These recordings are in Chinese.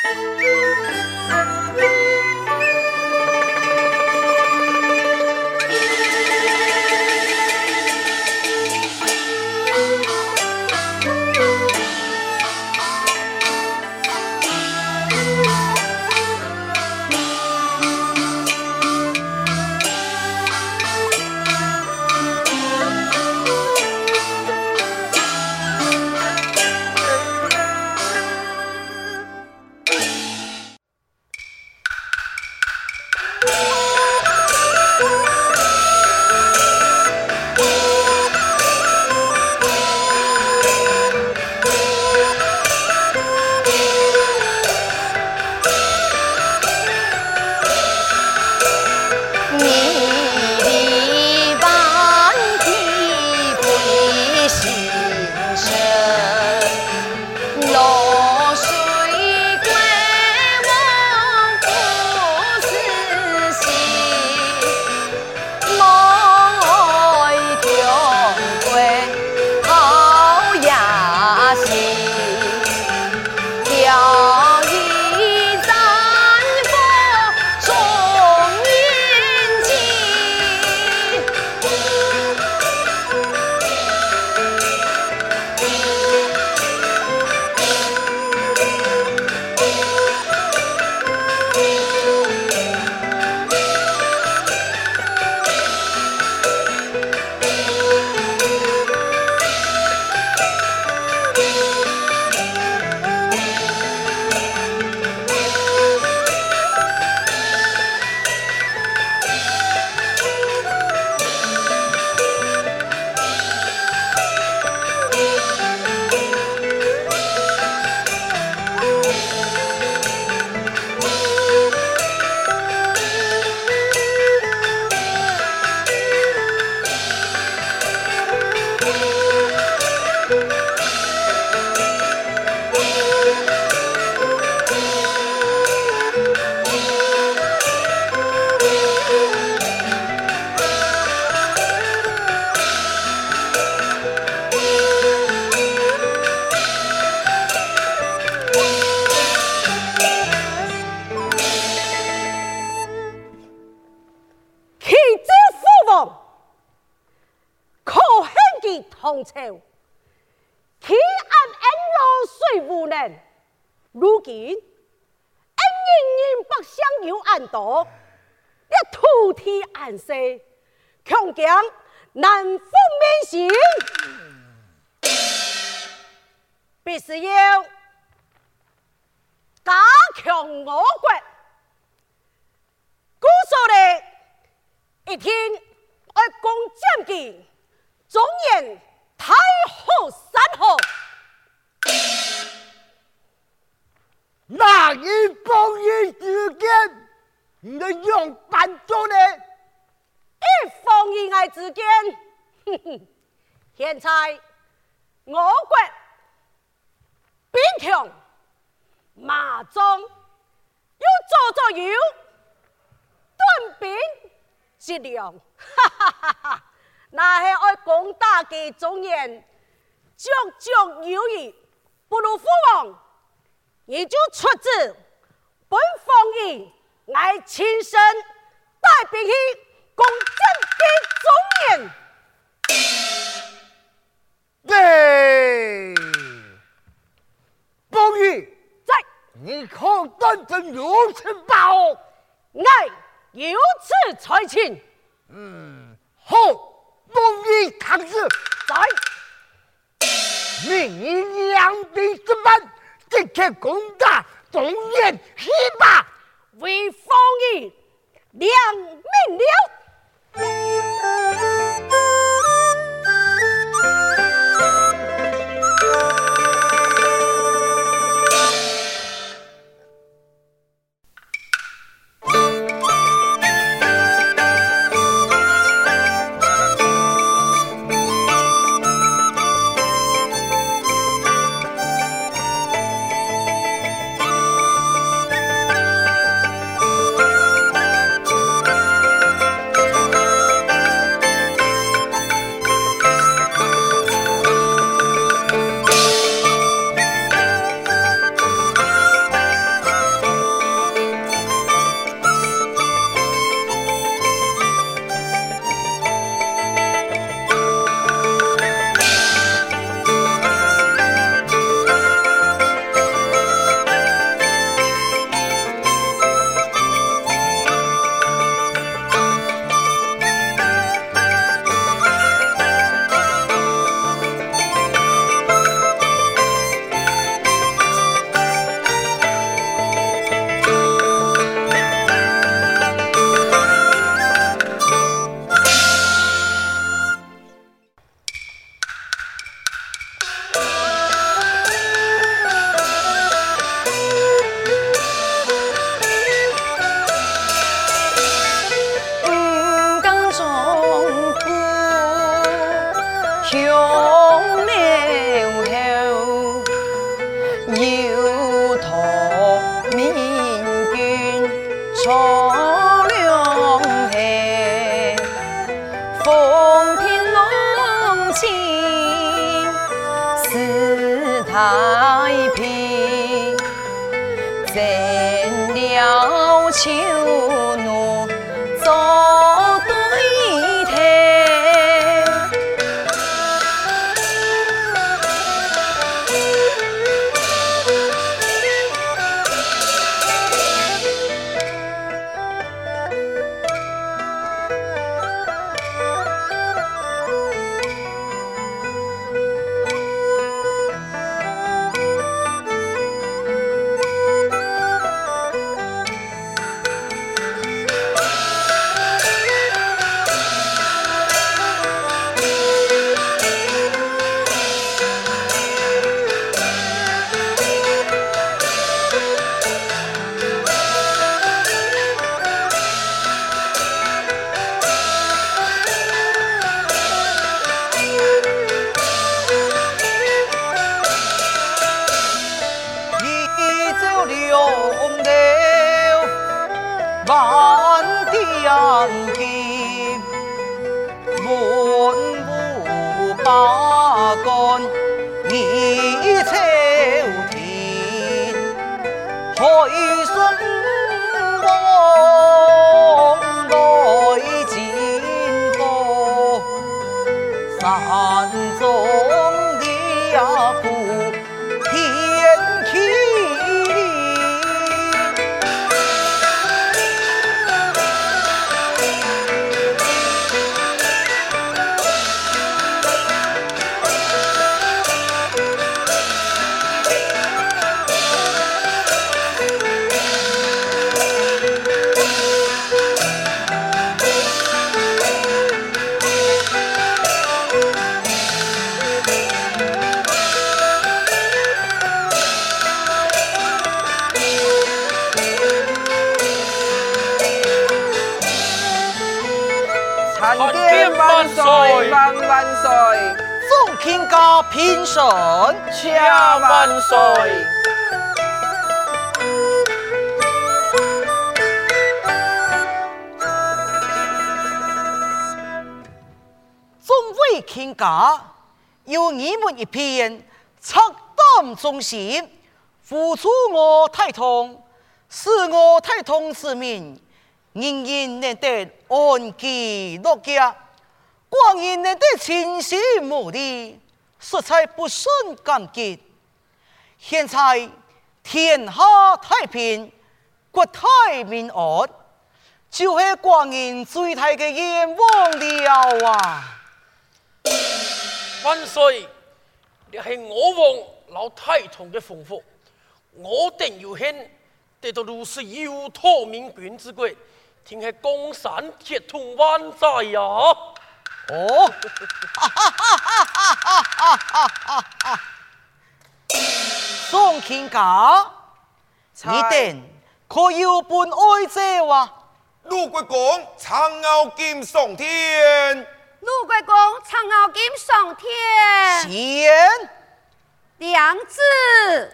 唐 地暗色，强难复民心，必须要加强我国，故所的一天爱攻占据，中原。太后三后，那一封一之间，你的用办做呢？一封一爱之间，现在我国兵强马壮，又做做有短兵质量，哈哈哈哈。那是爱攻打的中原，绰绰有余，不如父王，你就出自本封印，来亲身带兵去攻占的中原。对，封印在，你可当真如此报？爱有此才情。嗯，好。唐氏在，命你两兵之班，即刻攻打中原西吧，为封印两命了。人了家平身，下万岁。众位卿家，有你们一片赤胆忠心，付出我太通，使我太通之民，人人能得安居乐业，光阴能得清心睦利，实在不胜感激。现在天下太平，国泰民安，就是国人最大的愿望了啊！万岁！你系我王老太同嘅丰福，我定要献得到如此优托明君之贵，听系江山铁通万载呀！哦，宋卿家，你等可有本爱者哇？陆国公长傲金上天，陆国公长傲金上天，贤，娘子。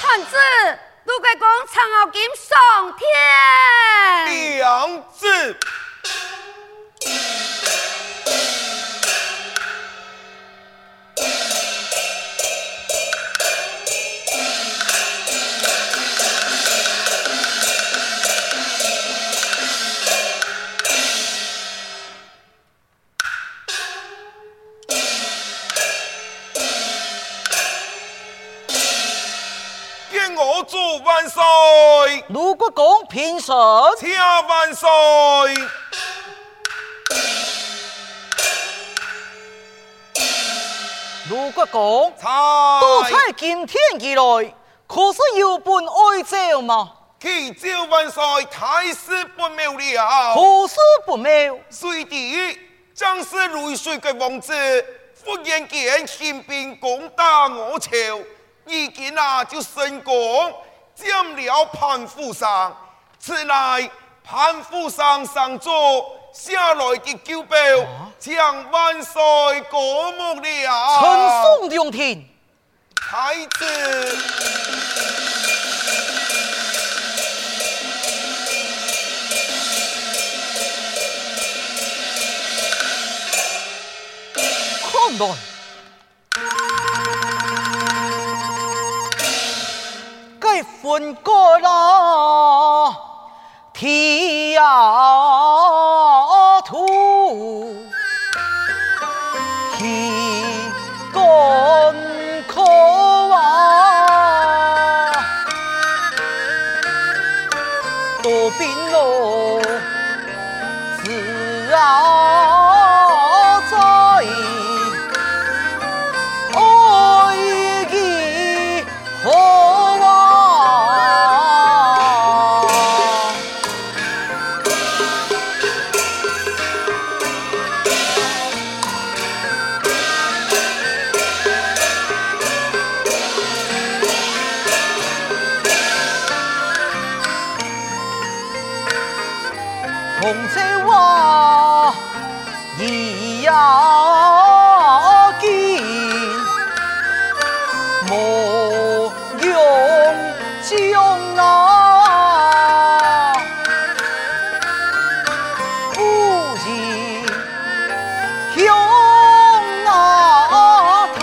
臣子。陆贵公长傲金上天，娘子。万岁，陆国公平身，下万岁。卢国公，才都在今天以来，可是有本爱者吗？祈召万岁，太师不妙了。何事不妙？隋帝将是雷水嘅王子，忽然间兴兵攻打我朝，已经啊就成功占了潘富商。此乃潘富商上座下来的诏表，将万岁过目了。称颂两天，太子。分过了天土，天干渴啊，多变咯，自啊。兄啊，他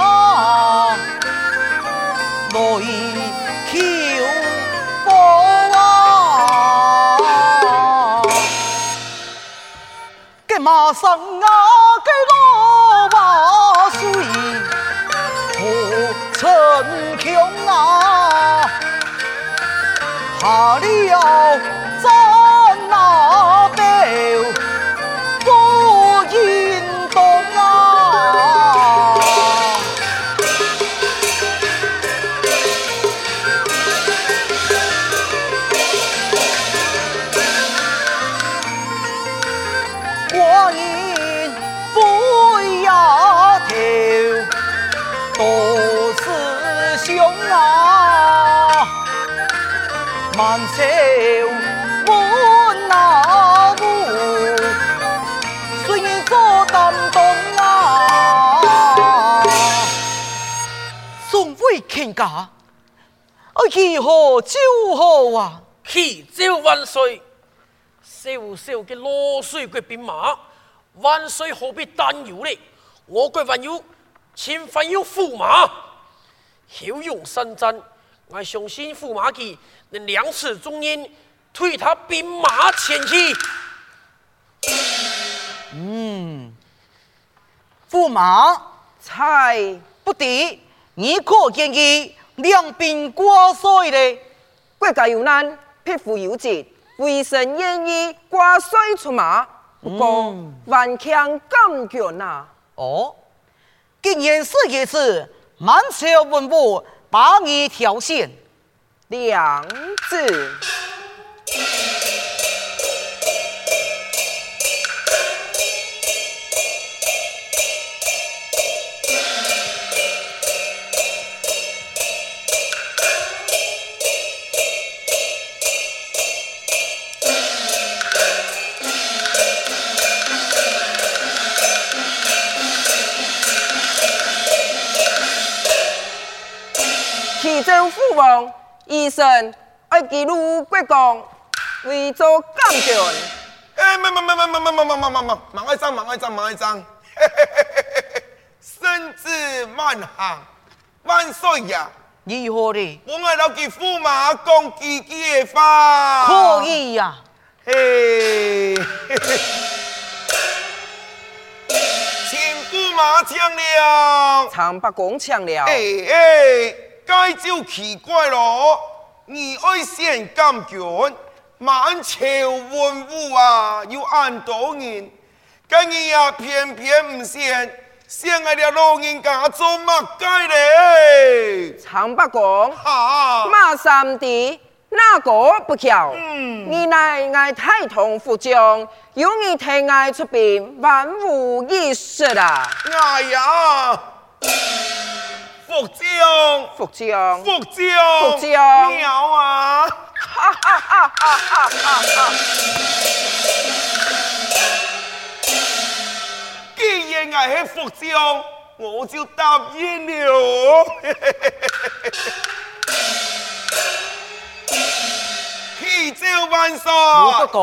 来求我，干？手我那无，虽说东东啊，宋威请假，啊以后就好啊，去就万岁，少少的落水国兵马，万岁何必担忧呢？我国万有，千万有驸马，骁勇善战。我相信驸马骑能两次中印，推他兵马前去。嗯，驸马才不敌，你可见议两兵挂帅嘞？国家有难，匹夫有责，为臣愿意挂帅出马，不过顽强感觉呐。哦。今年四月是，满朝文武白一条线，梁子。启奏父王，医生爱记录国公为做监军。哎，慢慢慢慢慢慢慢慢慢慢慢，忙一张，忙一张，忙一张。圣旨慢行，万岁呀！如何的？我爱老给驸马讲几句话。可以呀。嘿，请驸马抢了。长八公抢了。哎哎。该就奇怪咯，你爱选监军，满朝文武啊，又按多人，今日呀偏偏唔选，选爱了老人家做乜该嘞？长白讲，哈，马三弟，哪个不巧？嗯，你乃爱太同副将，有你替爱出兵，万无一失啊！哎呀！副将，福将，福将，福将，妙啊！哈哈哈哈哈哈！既然我是福将，我就答应了。启奏万岁！我不讲，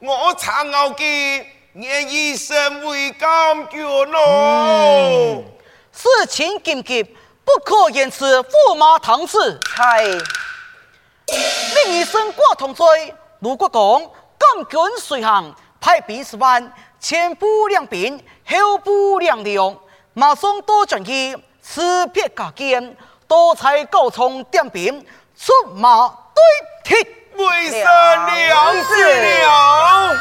我长傲见，愿以身为监军咯。事情紧急，不可言辞。驸马堂旨。系。另一生挂同罪，卢国公感军随行，派兵十万，前不两兵，后不两两，马上多转移，吃别加坚，多才高冲点兵，出马对敌。为神了事了。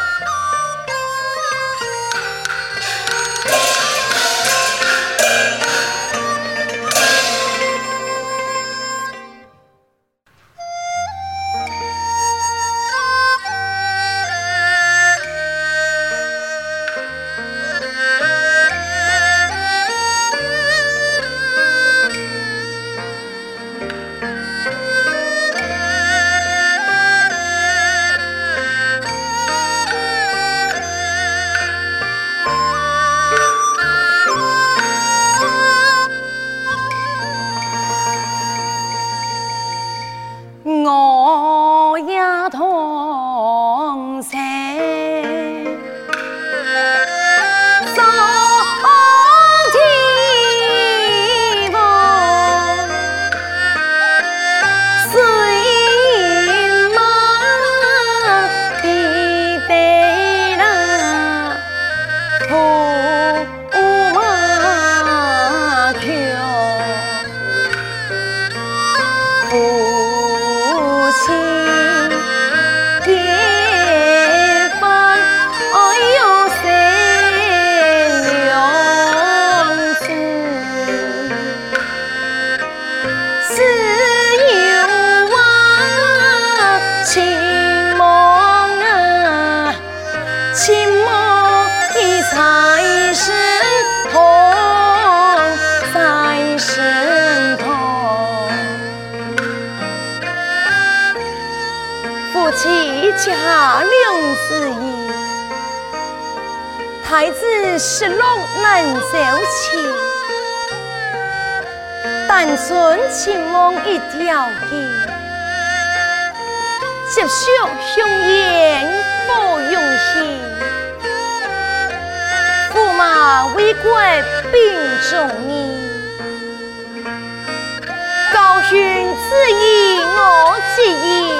情梦一条记，接受凶言不用心，驸马为国秉忠义，高兄之意我之意。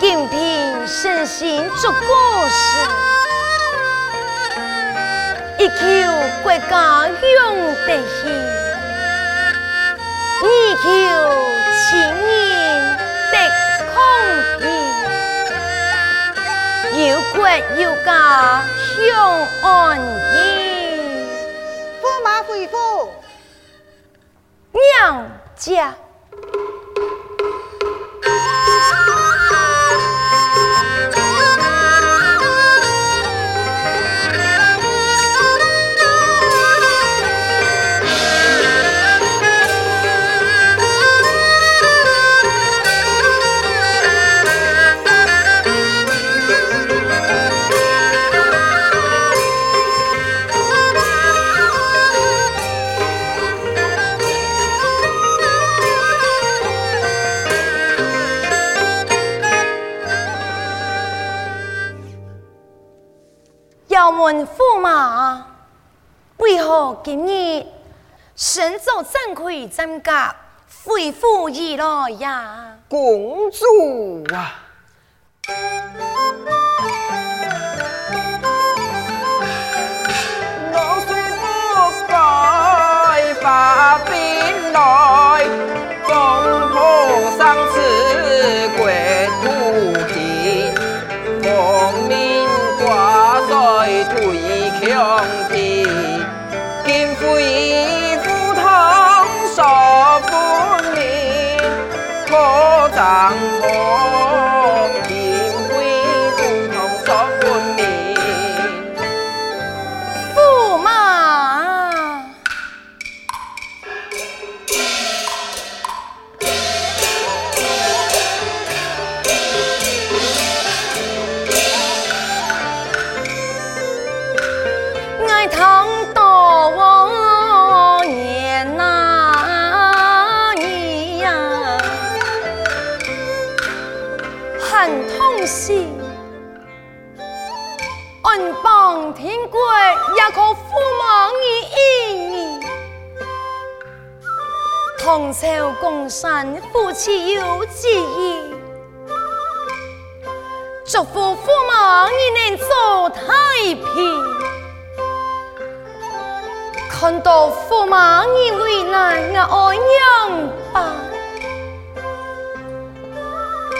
金瓶身心做国事，一求国家永得幸，二求情人得空平，有国有家享安逸。驸马回府，娘家。栈魁战甲，回府以来呀？公主啊，呐你呀痛心天也你同仇共善夫妻有知意祝福父母你能走太平看到驸马你为难我爱娘吧，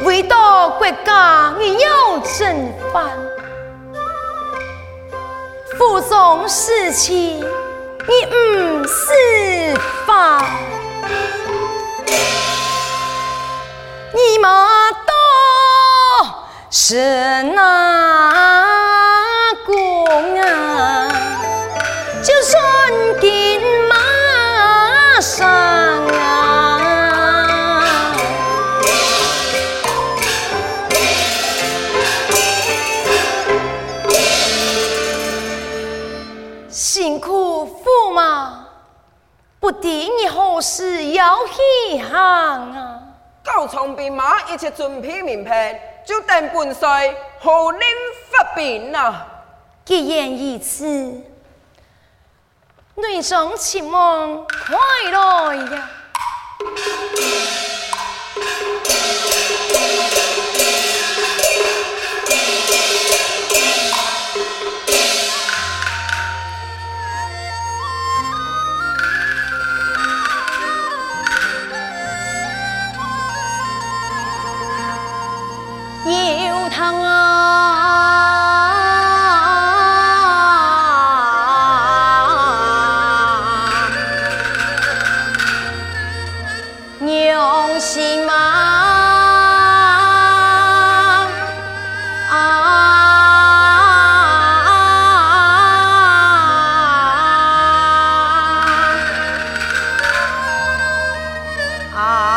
为到国家你要正反，府中事情你唔释放，你妈多是哪？不敌你何时要起航啊？高昌兵马一切准备明白，就等本帅何令发兵啊！既然如此，内中期望快来呀！啊。